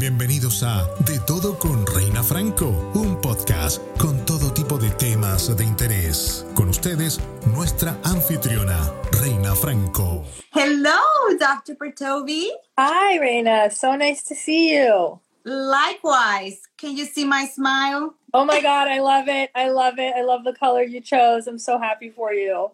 Bienvenidos a De Todo con Reina Franco, un podcast con todo tipo de temas de interés. Con ustedes, nuestra anfitriona, Reina Franco. Hello, Dr. Bertovi. Hi, Reina. So nice to see you. Likewise. Can you see my smile? Oh my God, I love it. I love it. I love the color you chose. I'm so happy for you.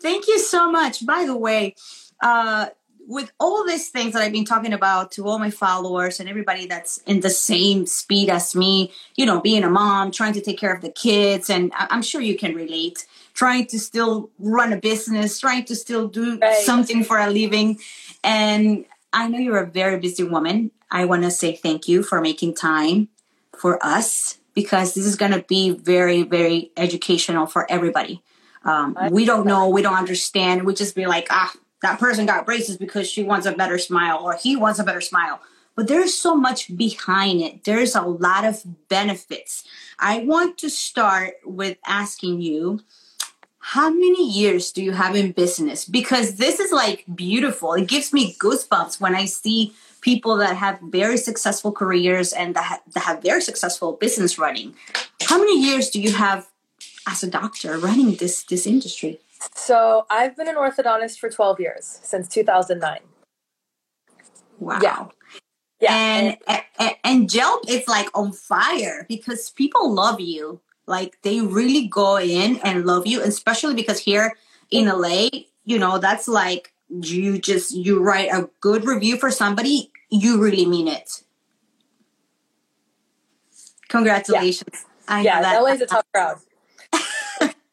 Thank you so much. By the way, uh, with all these things that I've been talking about to all my followers and everybody that's in the same speed as me, you know, being a mom, trying to take care of the kids, and I'm sure you can relate, trying to still run a business, trying to still do right. something for a living. And I know you're a very busy woman. I want to say thank you for making time for us because this is going to be very, very educational for everybody. Um, we don't know, we don't understand. We just be like, ah, that person got braces because she wants a better smile or he wants a better smile. But there's so much behind it. There's a lot of benefits. I want to start with asking you how many years do you have in business? Because this is like beautiful. It gives me goosebumps when I see people that have very successful careers and that, ha- that have very successful business running. How many years do you have as a doctor running this this industry? So I've been an orthodontist for 12 years since 2009. Wow. Yeah. Yeah. And, and, and, and Yelp is like on fire because people love you. Like they really go in and love you, especially because here in LA, you know, that's like you just you write a good review for somebody, you really mean it. Congratulations. Yeah, yeah LA is a tough crowd.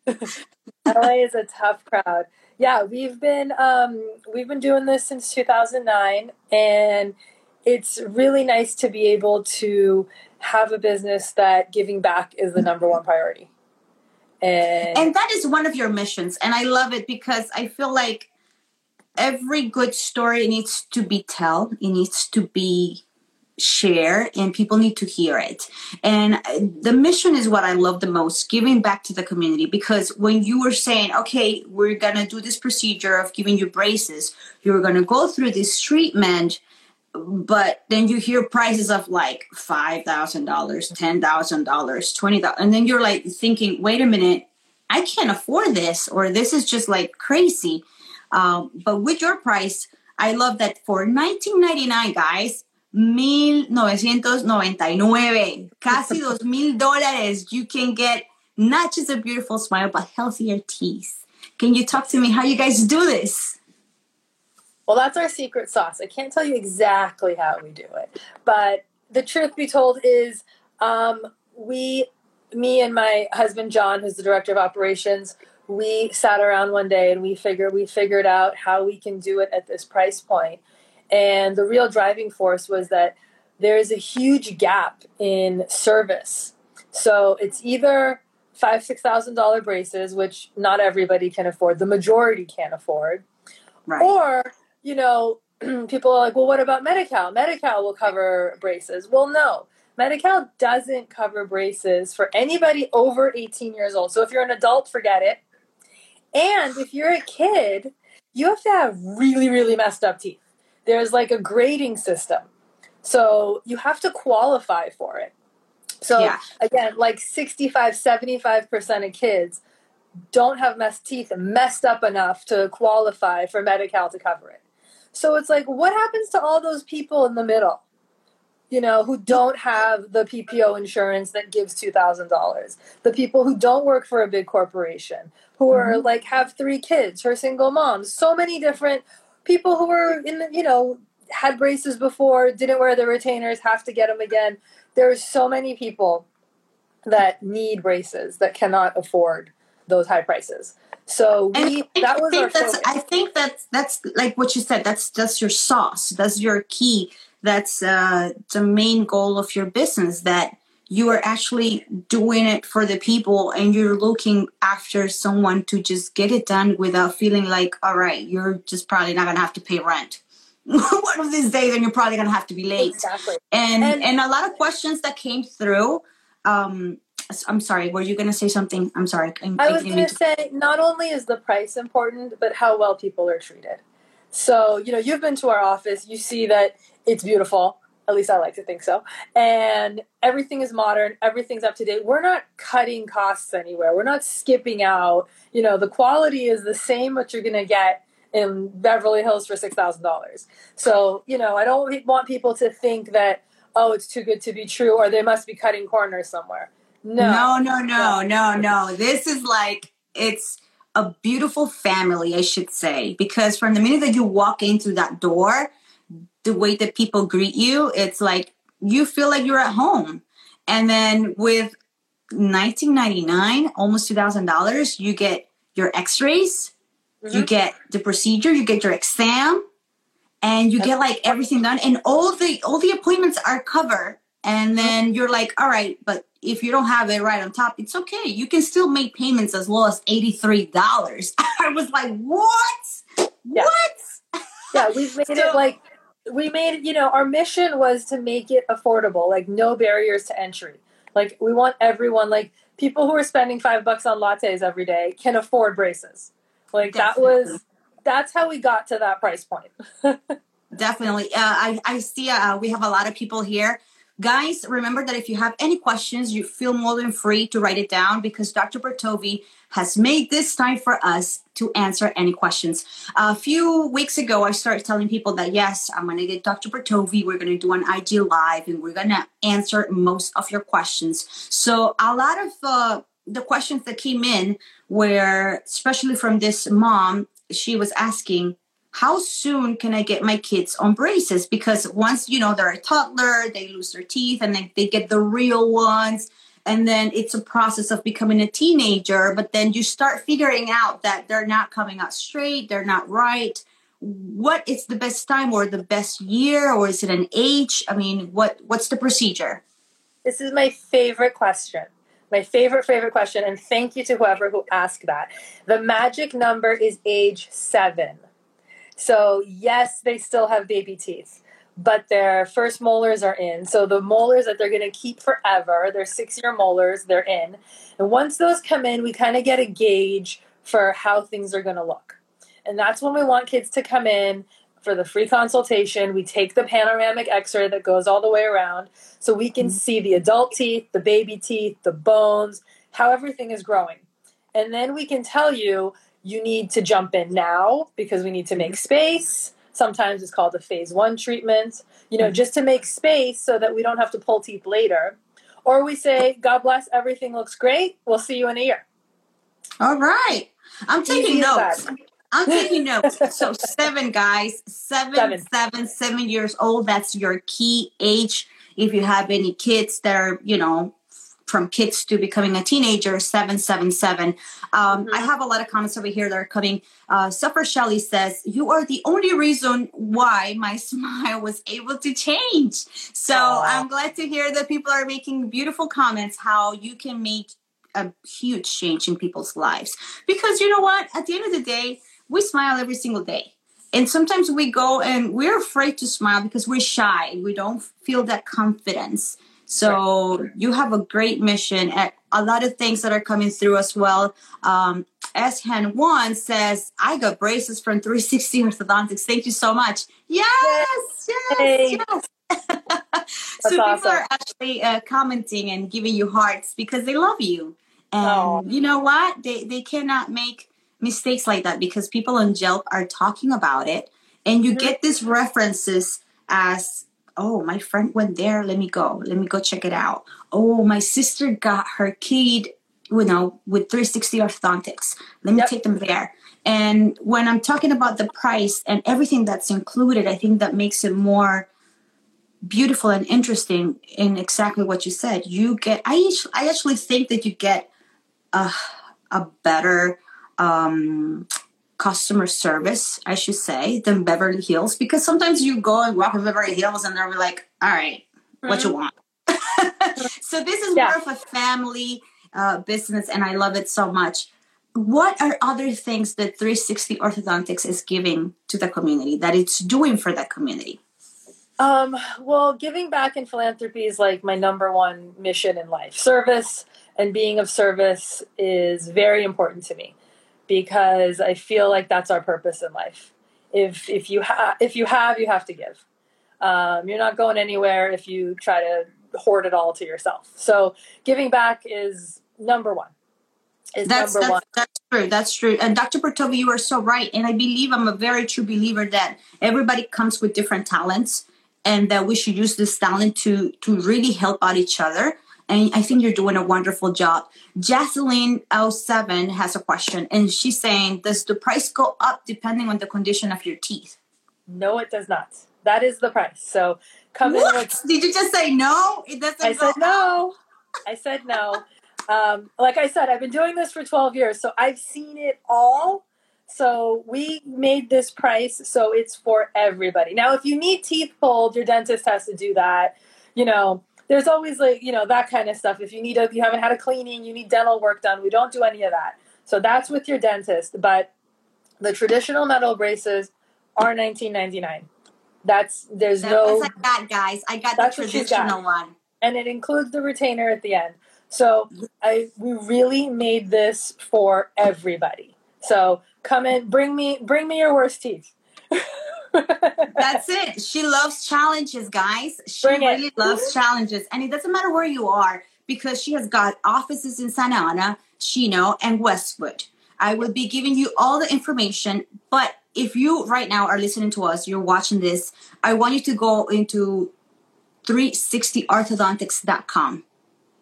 LA is a tough crowd. Yeah, we've been um, we've been doing this since 2009, and it's really nice to be able to have a business that giving back is the number one priority. And, and that is one of your missions, and I love it because I feel like every good story needs to be told. It needs to be share and people need to hear it. And uh, the mission is what i love the most giving back to the community because when you were saying okay we're gonna do this procedure of giving you braces you're gonna go through this treatment but then you hear prices of like $5000 $10000 $20000 and then you're like thinking wait a minute i can't afford this or this is just like crazy. Um, but with your price i love that for 1999 guys 1999, casi dos mil dólares, you can get not just a beautiful smile, but healthier teeth. Can you talk to me how you guys do this? Well, that's our secret sauce. I can't tell you exactly how we do it, but the truth be told is um, we, me and my husband John, who's the director of operations, we sat around one day and we figured we figured out how we can do it at this price point and the real driving force was that there is a huge gap in service. So it's either five, six thousand dollar braces, which not everybody can afford, the majority can't afford. Right. Or, you know, people are like, well, what about Medi-Cal? Medi-Cal will cover braces. Well, no. Medi-Cal doesn't cover braces for anybody over 18 years old. So if you're an adult, forget it. And if you're a kid, you have to have really, really messed up teeth there's like a grading system. So you have to qualify for it. So yeah. again, like 65, 75% of kids don't have messed teeth messed up enough to qualify for Medi-Cal to cover it. So it's like, what happens to all those people in the middle? You know, who don't have the PPO insurance that gives $2,000. The people who don't work for a big corporation, who are mm-hmm. like have three kids, or single moms. So many different people who were in the, you know, had braces before, didn't wear the retainers, have to get them again. There are so many people that need braces that cannot afford those high prices. So we that was our that's, I think that's that's like what you said. That's that's your sauce. That's your key. That's uh, the main goal of your business. That you are actually doing it for the people and you're looking after someone to just get it done without feeling like all right you're just probably not going to have to pay rent. One of these days and you're probably going to have to be late. Exactly. And, and, and a lot of questions that came through um i'm sorry were you going to say something? I'm sorry I'm, i was going to say not only is the price important but how well people are treated. So you know you've been to our office you see that it's beautiful At least I like to think so. And everything is modern, everything's up to date. We're not cutting costs anywhere. We're not skipping out. You know, the quality is the same what you're going to get in Beverly Hills for $6,000. So, you know, I don't want people to think that oh, it's too good to be true or they must be cutting corners somewhere. No. No, no, no, no, no. This is like it's a beautiful family, I should say, because from the minute that you walk in through that door, the way that people greet you, it's like you feel like you're at home. And then with 1999, almost $2,000, you get your x-rays, mm-hmm. you get the procedure, you get your exam, and you get like everything done and all the all the appointments are covered and then you're like all right but if you don't have it right on top it's okay. You can still make payments as low as $83 i was like what? Yeah. what? Yeah we've made so, it like we made you know, our mission was to make it affordable, like no barriers to entry. Like we want everyone, like people who are spending five bucks on lattes every day can afford braces. Like Definitely. that was, that's how we got to that price point. Definitely. Uh, I, I see uh, we have a lot of people here Guys, remember that if you have any questions, you feel more than free to write it down because Dr. Bertovi has made this time for us to answer any questions. A few weeks ago, I started telling people that yes, I'm going to get Dr. Bertovi. We're going to do an IG live and we're going to answer most of your questions. So, a lot of uh, the questions that came in were, especially from this mom, she was asking, how soon can I get my kids on braces? Because once, you know, they're a toddler, they lose their teeth and then they get the real ones. And then it's a process of becoming a teenager. But then you start figuring out that they're not coming out straight, they're not right. What is the best time or the best year or is it an age? I mean, what what's the procedure? This is my favorite question. My favorite, favorite question. And thank you to whoever who asked that. The magic number is age seven. So, yes, they still have baby teeth, but their first molars are in. So, the molars that they're going to keep forever, their six year molars, they're in. And once those come in, we kind of get a gauge for how things are going to look. And that's when we want kids to come in for the free consultation. We take the panoramic x ray that goes all the way around so we can mm-hmm. see the adult teeth, the baby teeth, the bones, how everything is growing. And then we can tell you you need to jump in now because we need to make space. Sometimes it's called a phase one treatment, you know, mm-hmm. just to make space so that we don't have to pull teeth later. Or we say, God bless, everything looks great. We'll see you in a year. All right. I'm taking notes. I'm taking notes. So seven guys, seven, seven, seven, seven years old. That's your key age. If you have any kids that are, you know, from kids to becoming a teenager 777 um, mm-hmm. i have a lot of comments over here that are coming. Uh, suffer shelly says you are the only reason why my smile was able to change. So Aww. i'm glad to hear that people are making beautiful comments how you can make a huge change in people's lives. Because you know what? At the end of the day we smile every single day. And sometimes we go and we're afraid to smile because we're shy. We don't feel that confidence so right. you have a great mission at a lot of things that are coming through as well. Um, S-Hen one says, I got braces from 360 Orthodontics. Thank you so much. Yes, yes, yes. so people awesome. are actually uh, commenting and giving you hearts because they love you. And oh. you know what? They, they cannot make mistakes like that because people on Yelp are talking about it. And you mm-hmm. get these references as oh, my friend went there. Let me go. Let me go check it out. Oh, my sister got her kid, you know, with 360 orthodontics. Let me yep. take them there. And when I'm talking about the price and everything that's included, I think that makes it more beautiful and interesting in exactly what you said. You get, I, I actually think that you get a, a better um, customer service, I should say, than Beverly Hills because sometimes you go and walk in Beverly Hills and they're like, all right, mm-hmm. what you mm-hmm. want. so this is yeah. more of a family uh, business and I love it so much. What are other things that 360 Orthodontics is giving to the community that it's doing for that community? Um, well, giving back in philanthropy is like my number one mission in life. Service and being of service is very important to me because I feel like that's our purpose in life. If if you have if you have, you have to give. Um, you're not going anywhere if you try to hoard it all to yourself. So giving back is number one. Is that's, number that's, one. That's true. That's true. And Dr. Bertovi, you are so right. And I believe I'm a very true believer that everybody comes with different talents and that we should use this talent to to really help out each other. And I think you're doing a wonderful job. Jocelyn 07 has a question, and she's saying, Does the price go up depending on the condition of your teeth? No, it does not. That is the price. So come what? in with. Did you just say no? It doesn't I said no. I said no. Um, like I said, I've been doing this for 12 years, so I've seen it all. So we made this price so it's for everybody. Now, if you need teeth pulled, your dentist has to do that. You know, there's always like you know that kind of stuff. If you need a, you haven't had a cleaning, you need dental work done. We don't do any of that. So that's with your dentist. But the traditional metal braces are 19.99. That's there's That no. I got, guys. I got the she's got. traditional one. and it includes the retainer at the end. So I we really made this for everybody. So come in, bring me bring me your worst teeth. That's it. She loves challenges, guys. She Bring it. really loves challenges. And it doesn't matter where you are because she has got offices in Santa Ana, Chino, and Westwood. I will be giving you all the information. But if you right now are listening to us, you're watching this, I want you to go into 360orthodontics.com.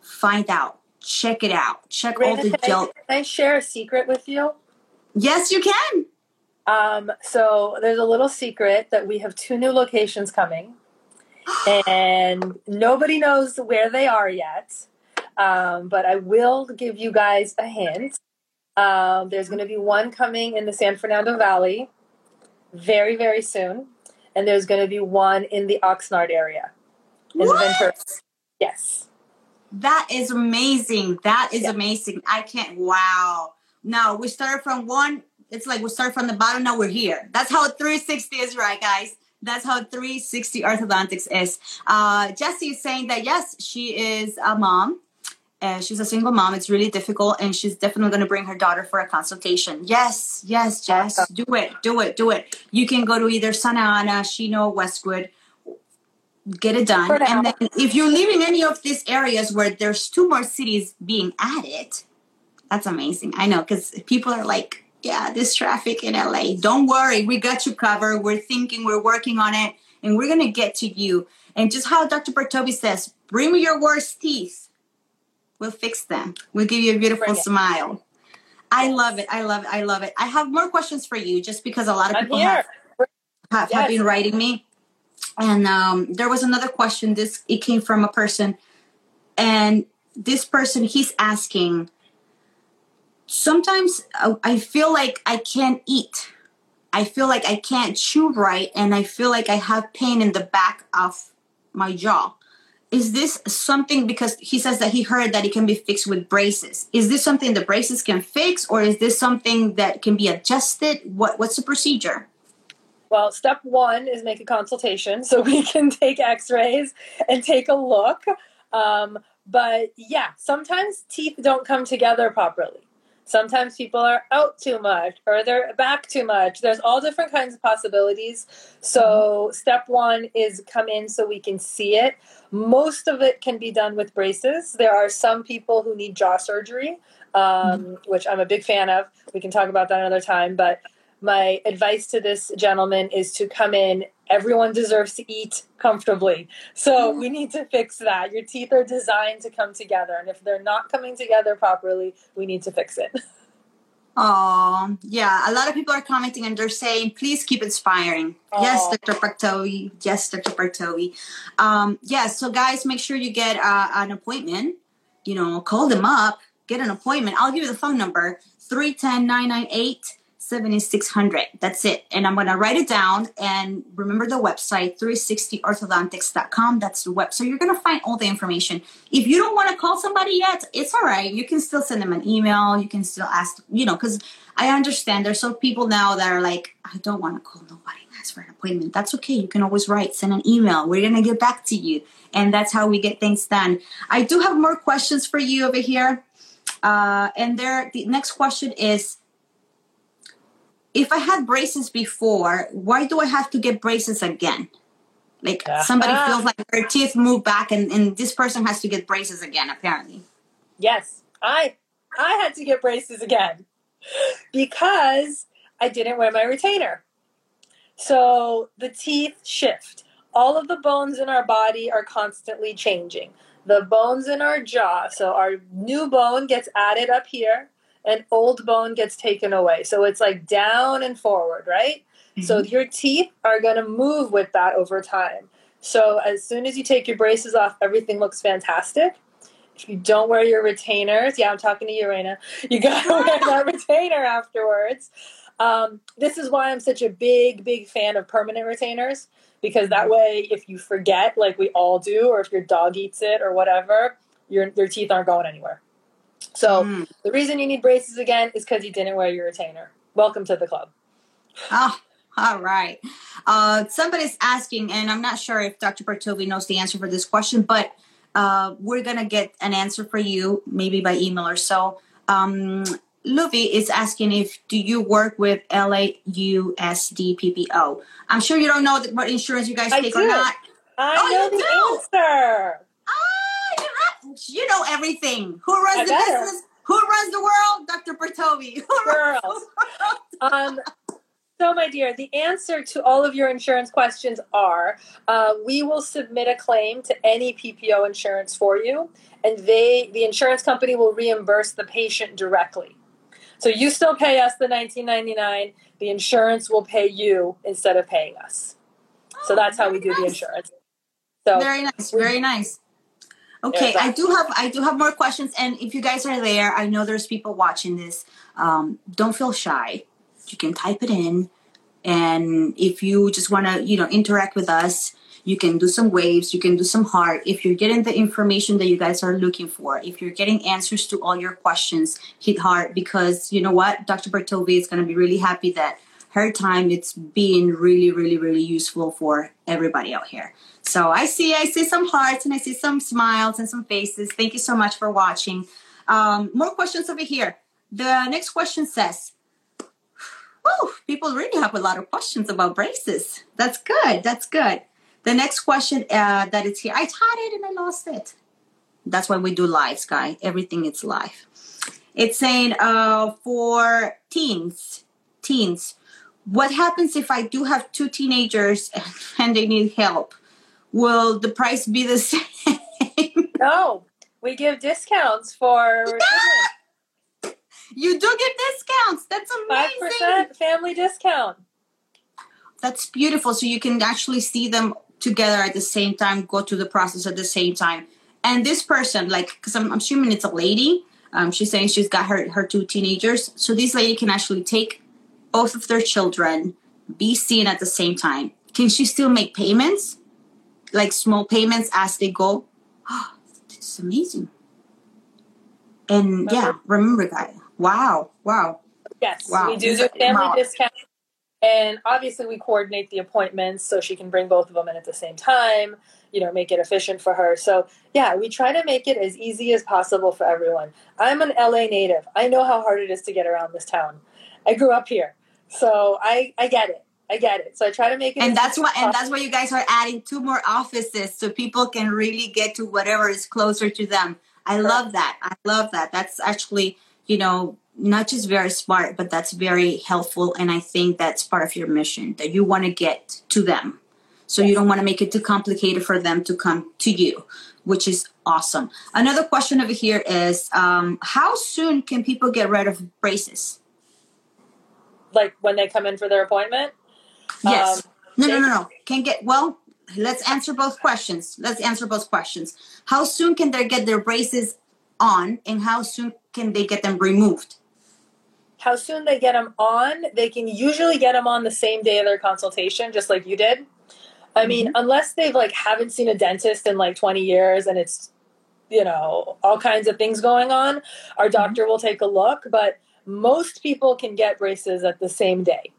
Find out. Check it out. Check all the gel. can I share a secret with you? Yes, you can. Um, so there's a little secret that we have two new locations coming, and nobody knows where they are yet. Um, but I will give you guys a hint. Um, there's going to be one coming in the San Fernando Valley very, very soon, and there's going to be one in the Oxnard area. In the Ventura. Yes. That is amazing. That is Yeah. amazing. I can't. Wow. Now we started from one. It's like we start from the bottom. Now we're here. That's how 360 is, right, guys? That's how 360 orthodontics is. Uh, Jessie is saying that yes, she is a mom. Uh, she's a single mom. It's really difficult, and she's definitely going to bring her daughter for a consultation. Yes, yes, Jess, Awesome. do it, do it, do it. You can go to either Santa Ana, Chino, Westwood, get it done. And then if you live in any of these areas where there's two more cities being added, that's amazing. I know because people are like, yeah, this traffic in LA. Don't worry, we got you covered. We're thinking, we're working on it, and we're gonna get to you. And just how Dr. Bertovi says, bring me your worst teeth. We'll fix them. We'll give you a beautiful smile. I love it. I love it. I love it. I have more questions for you just because a lot of I'm people here. have have, have been writing me. And um, there was another question. This it came from a person, and this person he's asking. Sometimes uh, I feel like I can't eat. I feel like I can't chew right, and I feel like I have pain in the back of my jaw. Is this something because he says that he heard that it can be fixed with braces? Is this something the braces can fix, or is this something that can be adjusted? What what's the procedure? Well, step one is make a consultation so we can take x rays and take a look. Um, but yeah, sometimes teeth don't come together properly. Sometimes people are out too much or they're back too much. There's all different kinds of possibilities. So, step one is come in so we can see it. Most of it can be done with braces. There are some people who need jaw surgery, um, which I'm a big fan of. We can talk about that another time. But my advice to this gentleman is to come in. Everyone deserves to eat comfortably. So we need to fix that. Your teeth are designed to come together. And if they're not coming together properly, we need to fix it. Oh, yeah. A lot of people are commenting and they're saying, please keep inspiring. Yes, Dr. Partovi. Yes, Dr. Partovi. Um, yeah, so guys, make sure you get uh, an appointment. You know, call them up, get an appointment. I'll give you the phone number 310 998 7600. That's it. And I'm going to write it down and remember the website 360orthodontics.com. That's the web. So you're going to find all the information. If you don't want to call somebody yet, it's all right. You can still send them an email. You can still ask, you know, because I understand there's some people now that are like, I don't want to call nobody ask for an appointment. That's okay. You can always write, send an email. We're going to get back to you. And that's how we get things done. I do have more questions for you over here. Uh, and there, the next question is, if I had braces before, why do I have to get braces again? Like somebody ah. feels like their teeth move back, and, and this person has to get braces again. Apparently. Yes, I I had to get braces again because I didn't wear my retainer. So the teeth shift. All of the bones in our body are constantly changing. The bones in our jaw, so our new bone gets added up here, and old bone gets taken away. So it's like down and forward, right? Mm-hmm. So your teeth are going to move with that over time. So as soon as you take your braces off, everything looks fantastic. If you don't wear your retainers, yeah, I'm talking to you, Reina. You gotta wear that retainer afterwards. Um, this is why I'm such a big, big fan of permanent retainers because that way, if you forget, like we all do, or if your dog eats it or whatever, your your teeth aren't going anywhere. So mm. the reason you need braces again is because you didn't wear your retainer. Welcome to the club. Oh, all right. Uh, somebody's asking, and I'm not sure if Dr. Bertovi knows the answer for this question, but uh, we're gonna get an answer for you maybe by email or so. Um, Luvi is asking if do you work with LAUSD PPO? I'm sure you don't know what insurance you guys I take do. or not. I oh, know the do? answer. You know everything. Who runs I the better. business? Who runs the world? Dr. Bertovi. Girls. um, so, my dear, the answer to all of your insurance questions are uh, we will submit a claim to any PPO insurance for you, and they, the insurance company, will reimburse the patient directly. So you still pay us the 19.99. The insurance will pay you instead of paying us. Oh, so that's how we do nice. the insurance. So very nice, very nice. Okay, I do have I do have more questions, and if you guys are there, I know there's people watching this. Um, don't feel shy. You can type it in and if you just want to you know interact with us you can do some waves you can do some heart. If you're getting the information that you guys are looking for if you're getting answers to all your questions hit heart because you know what? Dr bertovi is going to be really happy that her time it's being really really really useful for everybody out here so i see i see some hearts and i see some smiles and some faces thank you so much for watching um, more questions over here the next question says "Oh, people really have a lot of questions about braces. That's good. That's good. The next question uh, that is here, I taught it and I lost it. That's why we do live, Sky. Everything is live. It's saying uh, for teens, teens, what happens if I do have two teenagers and they need help? Will the price be the same? No, we give discounts for. You do get discounts. That's amazing. 5% family discount. That's beautiful. So you can actually see them together at the same time, go through the process at the same time. And this person, like, because I'm, I'm, assuming it's a lady, um, she's saying she's got her, her two teenagers. So this lady can actually take both of their children, be seen at the same time. Can she still make payments? Like small payments as they go? Oh, this is amazing. And yeah, remember that. Wow. Wow. Yes, wow. we do do family wow. discount. And obviously, we coordinate the appointments so she can bring both of them in at the same time, you know, make it efficient for her. So, yeah, we try to make it as easy as possible for everyone. I'm an LA native. I know how hard it is to get around this town. I grew up here. So, I, I get it. I get it. So I try to make it. And that's why, and that's why you guys are adding two more offices so people can really get to whatever is closer to them. I love that. I love that. That's actually you know, not just very smart, but that's very helpful. And I think that's part of your mission that you want to get to them. So you don't want to make it too complicated for them to come to you, which is awesome. Another question over here is um, how soon can people get rid of braces? Like when they come in for their appointment? Yes. Um, no, no, no, no. Can get, well, let's answer both questions. Let's answer both questions. How soon can they get their braces on and how soon can they get them removed? How soon they get them on? They can usually get them on the same day of their consultation, just like you did. I mm-hmm. mean, unless they've like haven't seen a dentist in like 20 years and it's you know all kinds of things going on, our mm-hmm. doctor mm-hmm. will take a look. But most people can get braces at the same day.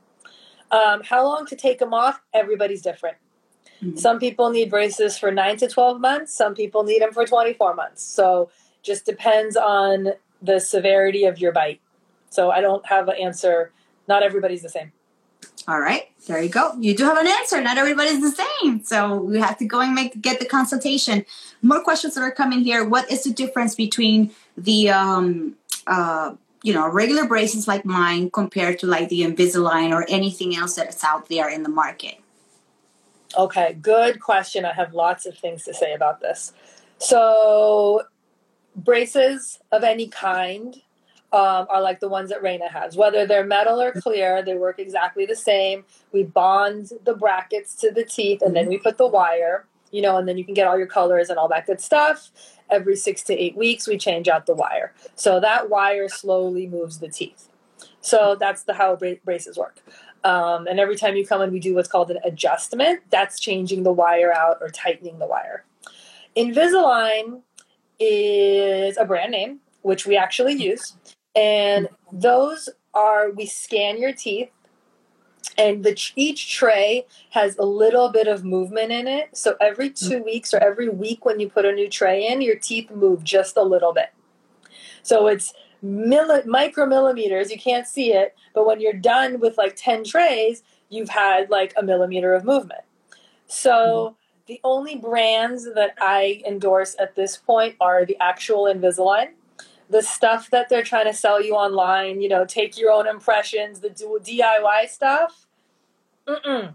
Um, how long to take them off? Everybody's different. Mm-hmm. Some people need braces for nine to 12 months. Some people need them for 24 months. So just depends on the severity of your bite. So I don't have an answer. Not everybody's the same. All right, there you go. You do have an answer. Not everybody's the same, so we have to go and make get the consultation. More questions that are coming here. What is the difference between the um, uh, you know regular braces like mine compared to like the Invisalign or anything else that's out there in the market? Okay, good question. I have lots of things to say about this. So, braces of any kind um, are like the ones that Reina has. Whether they're metal or clear, they work exactly the same. We bond the brackets to the teeth and then we put the wire, you know, and then you can get all your colors and all that good stuff. Every six to eight weeks, we change out the wire. So that wire slowly moves the teeth. So that's the how braces work. Um, and every time you come in, we do what's called an adjustment. That's changing the wire out or tightening the wire. Invisalign is a brand name, which we actually use. And those are, we scan your teeth and the each tray has a little bit of movement in it. So every mm. two weeks or every week when you put a new tray in, your teeth move just a little bit. So it's milli- micromillimeters. You can't see it, but when you're done with like ten trays, you've had like a millimeter of movement. So mm-hmm. the only brands that I endorse at this point are the actual Invisalign the stuff that they're trying to sell you online, you know, take your own impressions, the DIY stuff. Mm-mm.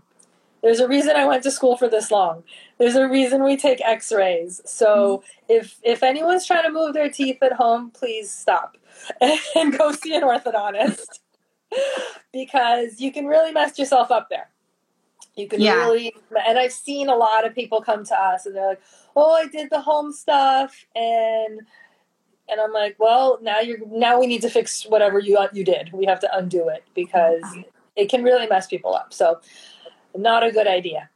There's a reason I went to school for this long. There's a reason we take X-rays. So mm-hmm. if if anyone's trying to move their teeth at home, please stop and go see an orthodontist because you can really mess yourself up there. You can yeah. really, and I've seen a lot of people come to us and they're like, "Oh, I did the home stuff and." And I'm like, well, now you're now we need to fix whatever you you did. We have to undo it because it can really mess people up. So, not a good idea.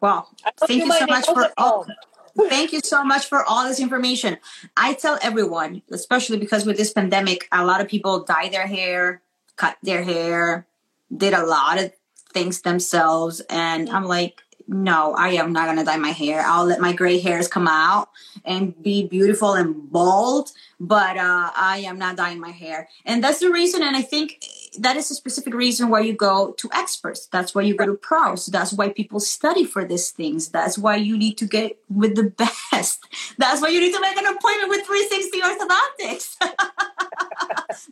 Well, thank you, you so much for all. thank you so much for all this information. I tell everyone, especially because with this pandemic, a lot of people dye their hair, cut their hair, did a lot of things themselves, and I'm like, no, I am not gonna dye my hair. I'll let my gray hairs come out and be beautiful and bald, but uh, I am not dyeing my hair. And that's the reason, and I think that is a specific reason why you go to experts. That's why you go to pros. That's why people study for these things. That's why you need to get with the best. That's why you need to make an appointment with 360 Orthodontics.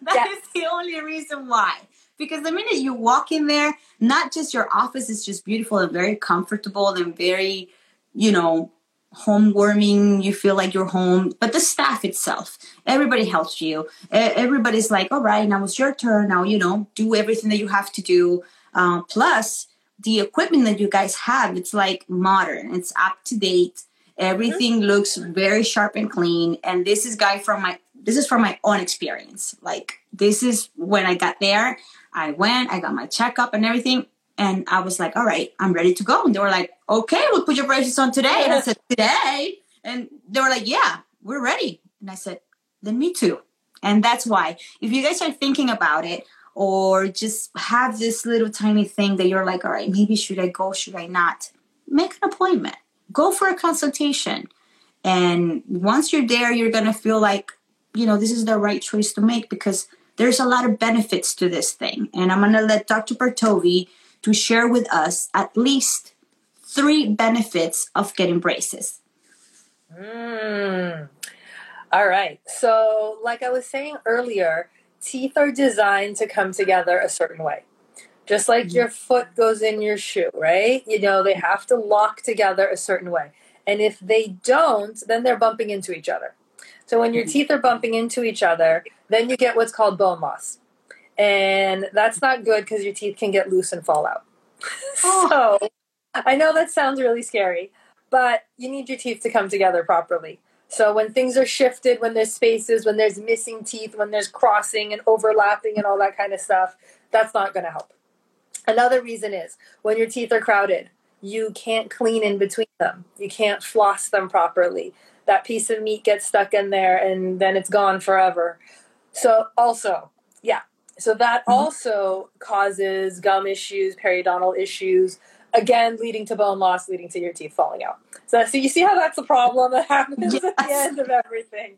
That yes. is the only reason why because the minute you walk in there, not just your office is just beautiful and very comfortable and very, you know, home warming. You feel like you're home, but the staff itself, everybody helps you. Everybody's like, all right, now it's your turn. Now, you know, do everything that you have to do. Uh, plus, the equipment that you guys have, it's like modern, it's up to date. Everything mm-hmm. looks very sharp and clean. And this is guy from my this is from my own experience. Like this is when I got there. I went, I got my checkup and everything. And I was like, all right, I'm ready to go. And they were like, okay, we'll put your braces on today. And I said, today? And they were like, yeah, we're ready. And I said, then me too. And that's why, if you guys are thinking about it, or just have this little tiny thing that you're like, all right, maybe should I go, should I not? Make an appointment, go for a consultation. And once you're there, you're going to feel like, you know, this is the right choice to make because there's a lot of benefits to this thing. And I'm going to let Dr. Bartovi to share with us at least three benefits of getting braces. Mm. All right. So, like I was saying earlier, teeth are designed to come together a certain way. Just like your foot goes in your shoe, right? You know, they have to lock together a certain way. And if they don't, then they're bumping into each other. So when your mm-hmm. teeth are bumping into each other, then you get what's called bone loss. And that's not good because your teeth can get loose and fall out. Oh. so I know that sounds really scary, but you need your teeth to come together properly. So when things are shifted, when there's spaces, when there's missing teeth, when there's crossing and overlapping and all that kind of stuff, that's not going to help. Another reason is when your teeth are crowded, you can't clean in between them. You can't floss them properly that piece of meat gets stuck in there and then it's gone forever. So also, yeah. So that mm-hmm. also causes gum issues, periodontal issues, again leading to bone loss, leading to your teeth falling out. So, so you see how that's a problem that happens yes. at the end of everything.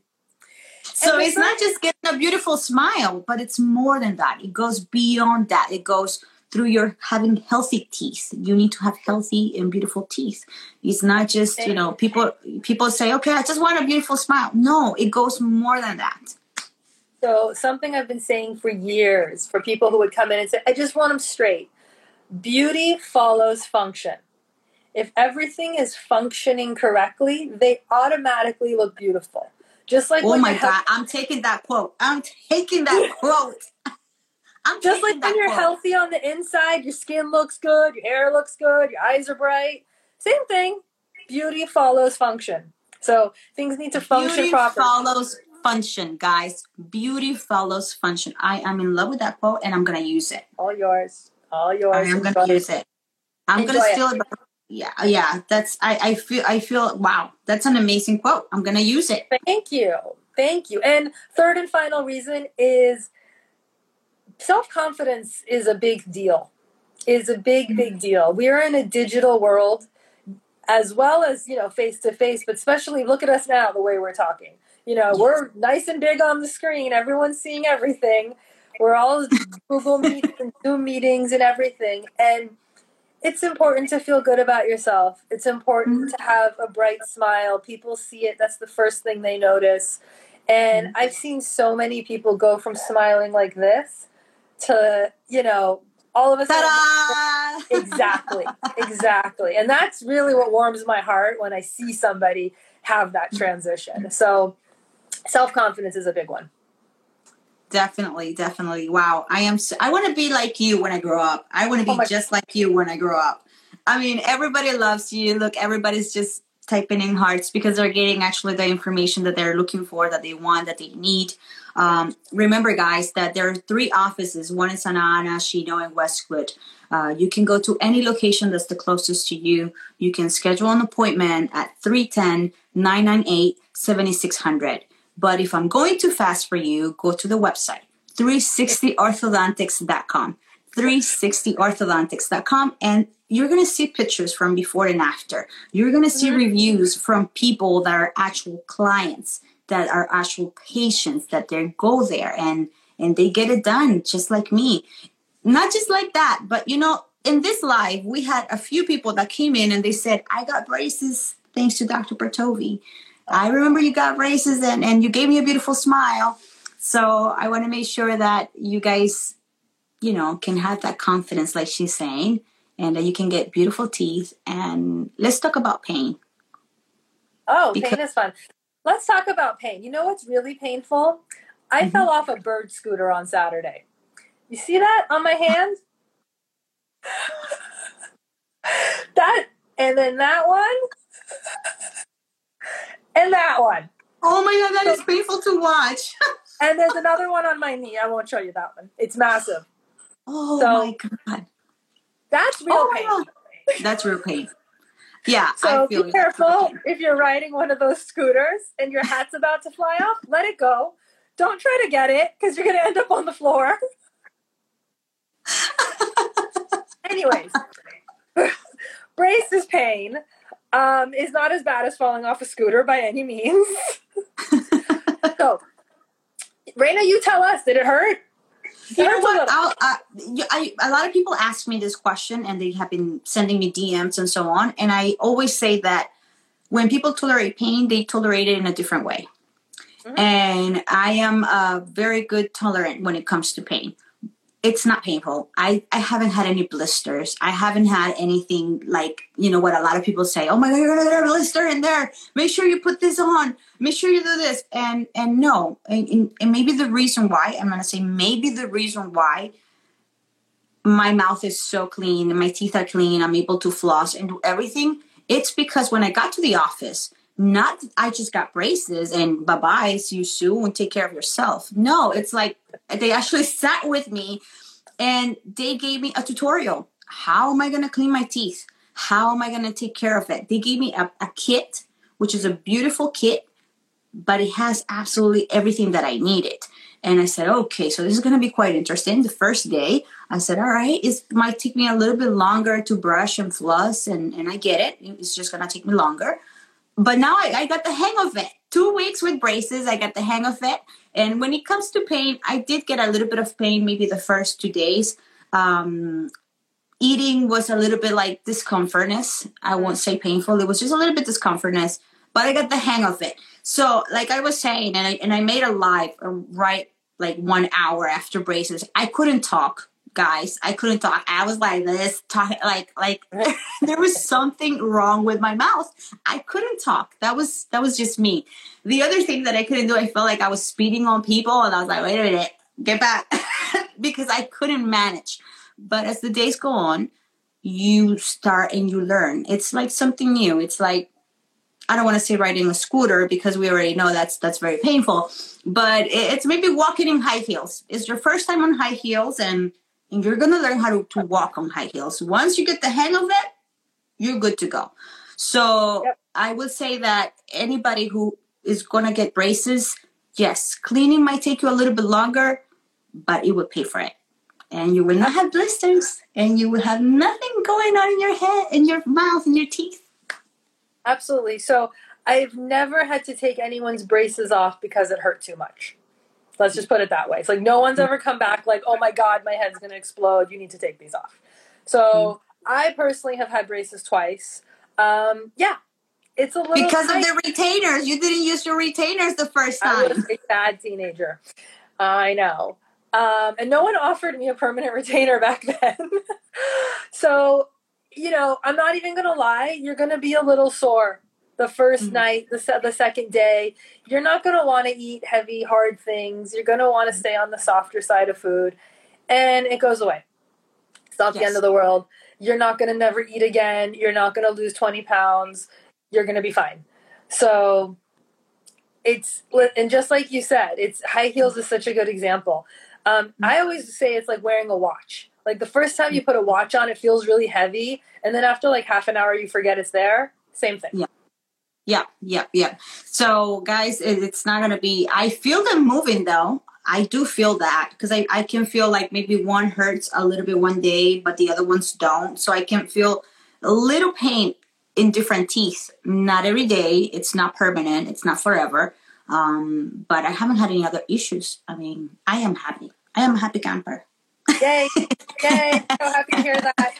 So it's not just getting a beautiful smile, but it's more than that. It goes beyond that. It goes through your having healthy teeth. You need to have healthy and beautiful teeth. It's not just, you know, people people say, "Okay, I just want a beautiful smile." No, it goes more than that. So, something I've been saying for years for people who would come in and say, "I just want them straight." Beauty follows function. If everything is functioning correctly, they automatically look beautiful. Just like oh my god, I'm taking that quote. I'm taking that quote. I'm just like when you're quote. healthy on the inside, your skin looks good, your hair looks good, your eyes are bright. Same thing. Beauty follows function. So things need to function Beauty properly. follows function, guys. Beauty follows function. I am in love with that quote, and I'm gonna use it. All yours. All yours. I'm gonna use it. I'm Enjoy gonna steal it. it. Yeah, yeah. That's I. I feel. I feel. Wow, that's an amazing quote. I'm gonna use it. Thank you. Thank you. And third and final reason is self confidence is a big deal. Is a big, mm-hmm. big deal. We are in a digital world as well as, you know, face to face, but especially look at us now, the way we're talking. You know, yes. we're nice and big on the screen, everyone's seeing everything. We're all Google Meets and Zoom meetings and everything. And it's important to feel good about yourself. It's important mm-hmm. to have a bright smile. People see it, that's the first thing they notice. And mm-hmm. I've seen so many people go from smiling like this to you know all of a sudden exactly exactly and that's really what warms my heart when i see somebody have that transition so self-confidence is a big one. Definitely definitely. Wow. I am so, i want to be like you when i grow up. I want to be oh just like you when i grow up. I mean everybody loves you. Look everybody's just typing in hearts because they're getting actually the information that they're looking for that they want that they need. Um, remember, guys, that there are three offices one in Santa Ana, Chino, and Westwood. Uh, you can go to any location that's the closest to you. You can schedule an appointment at 310 998 7600. But if I'm going too fast for you, go to the website 360orthodontics.com. 360orthodontics.com and you're going to see pictures from before and after. You're going to see mm-hmm. reviews from people that are actual clients that are actual patients that they go there and and they get it done just like me not just like that but you know in this live we had a few people that came in and they said i got braces thanks to dr bertovi i remember you got braces and, and you gave me a beautiful smile so i want to make sure that you guys you know can have that confidence like she's saying and that you can get beautiful teeth and let's talk about pain oh because- pain is fun Let's talk about pain. You know what's really painful? I mm-hmm. fell off a bird scooter on Saturday. You see that on my hand? that and then that one and that one. Oh my god, that so, is painful to watch. and there's another one on my knee. I won't show you that one. It's massive. Oh so, my god. That's real oh, pain. That's real pain. Yeah. So be careful if you're riding one of those scooters and your hat's about to fly off. Let it go. Don't try to get it because you're going to end up on the floor. Anyways, braces pain um, is not as bad as falling off a scooter by any means. so, Reina, you tell us, did it hurt? You know what? I'll, uh, I, a lot of people ask me this question and they have been sending me DMs and so on. And I always say that when people tolerate pain, they tolerate it in a different way. Mm-hmm. And I am a very good tolerant when it comes to pain it's not painful. I, I haven't had any blisters. I haven't had anything like, you know, what a lot of people say, oh my God, get a blister in there. Make sure you put this on. Make sure you do this. And, and no, and, and maybe the reason why, I'm going to say maybe the reason why my mouth is so clean and my teeth are clean, I'm able to floss and do everything. It's because when I got to the office, not I just got braces and bye bye, see you soon take care of yourself. No, it's like they actually sat with me and they gave me a tutorial. How am I going to clean my teeth? How am I going to take care of it? They gave me a, a kit, which is a beautiful kit, but it has absolutely everything that I needed. And I said, okay, so this is going to be quite interesting. The first day, I said, all right, it might take me a little bit longer to brush and floss, and, and I get it. It's just going to take me longer but now I, I got the hang of it. Two weeks with braces, I got the hang of it. And when it comes to pain, I did get a little bit of pain maybe the first two days. Um, eating was a little bit like discomfortness. I won't say painful. It was just a little bit discomfortness, but I got the hang of it. So, like I was saying, and I and I made a live uh, right like one hour after braces. I couldn't talk guys. I couldn't talk. I was like this, talking like like there was something wrong with my mouth. I couldn't talk. That was that was just me. The other thing that I couldn't do, I felt like I was speeding on people, and I was like, wait a minute, get back, because I couldn't manage. But as the days go on, you start and you learn. It's like something new. It's like I don't want to say riding a scooter because we already know that's that's very painful. But it's maybe walking in high heels. It's your first time on high heels, and and you're going to learn how to, to walk on high heels. Once you get the hang of it, you're good to go. So yep. I would say that anybody who is going to get braces, yes, cleaning might take you a little bit longer, but it will pay for it. And you will not have blisters and you will have nothing going on in your head, in your mouth, in your teeth. Absolutely. So I've never had to take anyone's braces off because it hurt too much. Let's just put it that way. It's like no one's ever come back like, oh my God, my head's going to explode. You need to take these off. So mm. I personally have had braces twice. Um, yeah, it's a little because tight. of the retainers. You didn't use your retainers the first time. I was a bad teenager. I know. Um, and no one offered me a permanent retainer back then. so, you know, I'm not even going to lie. You're going to be a little sore the 1st mm-hmm. night, the, the second day. You're not going to want to eat heavy, hard things. You're going to want to stay on the softer side of food. And it goes away. It's not yes. the end of the world. You're not going to never eat again. You're not going to lose 20 pounds. You're going to be fine. So it's, and just like you said, it's high heels is such a good example. Um, mm-hmm. I always say it's like wearing a watch. Like the first time you put a watch on, it feels really heavy. And then after like half an hour, you forget it's there. Same thing. Yeah. Yeah, yeah, yeah. So, guys, it's not going to be. I feel them moving though. I do feel that because I, I can feel like maybe one hurts a little bit one day, but the other ones don't. So I can feel a little pain in different teeth. Not every day. It's not permanent. It's not forever. Um, but I haven't had any other issues. I mean, I am happy. I am a happy camper. Yay! Yay! so happy to hear that.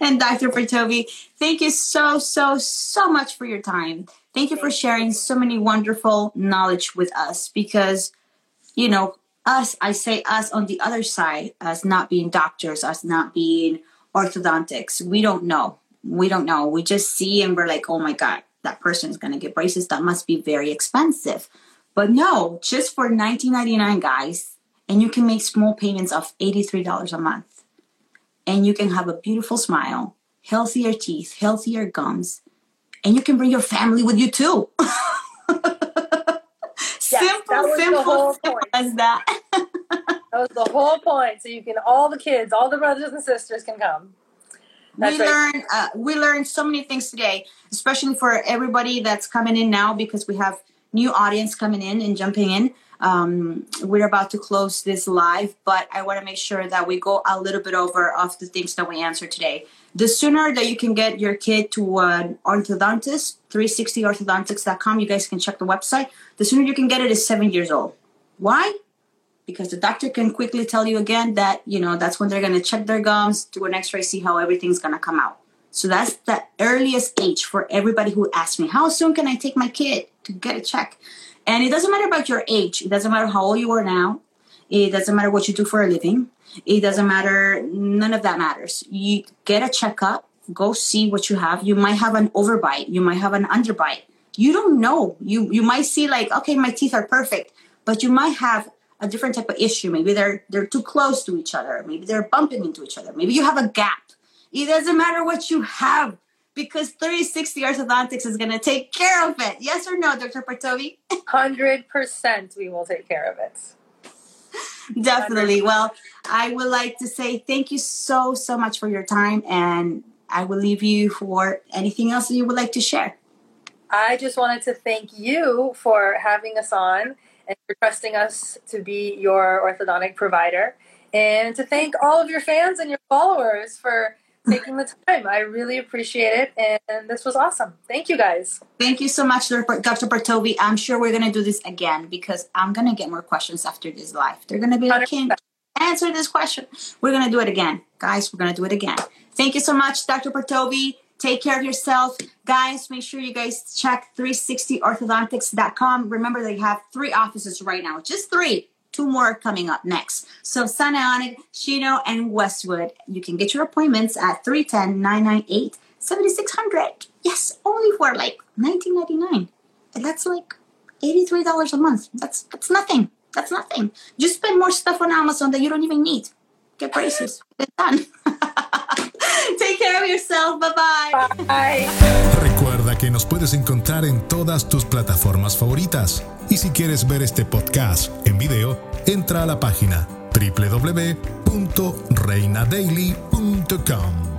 And Dr. Partovi, thank you so, so, so much for your time. Thank you for sharing so many wonderful knowledge with us because, you know, us, I say us on the other side, as not being doctors, us not being orthodontics, we don't know. We don't know. We just see and we're like, oh my God, that person is going to get braces. That must be very expensive. But no, just for 19.99, guys, and you can make small payments of $83 a month and you can have a beautiful smile, healthier teeth, healthier gums, and you can bring your family with you too. Yes, simple, simple, simple as that. that was the whole point. So you can all the kids, all the brothers and sisters can come. That's we right. learned uh, we learned so many things today, especially for everybody that's coming in now because we have new audience coming in and jumping in. Um, we're about to close this live, but I want to make sure that we go a little bit over of the things that we answered today. The sooner that you can get your kid to an orthodontist, 360orthodontics.com, you guys can check the website. The sooner you can get it is seven years old. Why? Because the doctor can quickly tell you again that, you know, that's when they're going to check their gums, do an x ray, see how everything's going to come out. So that's the earliest age for everybody who asks me, how soon can I take my kid to get a check? And it doesn't matter about your age. It doesn't matter how old you are now. It doesn't matter what you do for a living. It doesn't matter. None of that matters. You get a checkup. Go see what you have. You might have an overbite. You might have an underbite. You don't know. You you might see like, okay, my teeth are perfect, but you might have a different type of issue. Maybe they're they're too close to each other. Maybe they're bumping into each other. Maybe you have a gap. It doesn't matter what you have because 360 orthodontics is going to take care of it. Yes or no, Dr. Partovi? 100% we will take care of it. Definitely. 100%. Well, I would like to say thank you so, so much for your time. And I will leave you for anything else that you would like to share. I just wanted to thank you for having us on and for trusting us to be your orthodontic provider. And to thank all of your fans and your followers for taking the time. I really appreciate it. And this was awesome. Thank you guys. Thank you so much, Dr. Partovi. I'm sure we're going to do this again because I'm going to get more questions after this live. They're going to be like, can, answer this question. We're going to do it again. Guys, we're going to do it again. Thank you so much, Dr. Partovi. Take care of yourself. Guys, make sure you guys check 360orthodontics.com. Remember, they have three offices right now, just three. Two more coming up next. So, Santa Ana, Chino, and Westwood. You can get your appointments at 310 998 7600. Yes, only for like 19.99. And that's like $83 a month. That's that's nothing. That's nothing. Just spend more stuff on Amazon that you don't even need. Get braces. It's done. Take care of yourself. Bye bye. Bye. Recuerda que nos puedes encontrar en todas tus plataformas favoritas. Y si quieres ver este podcast en video, entra a la página www.reinadaily.com.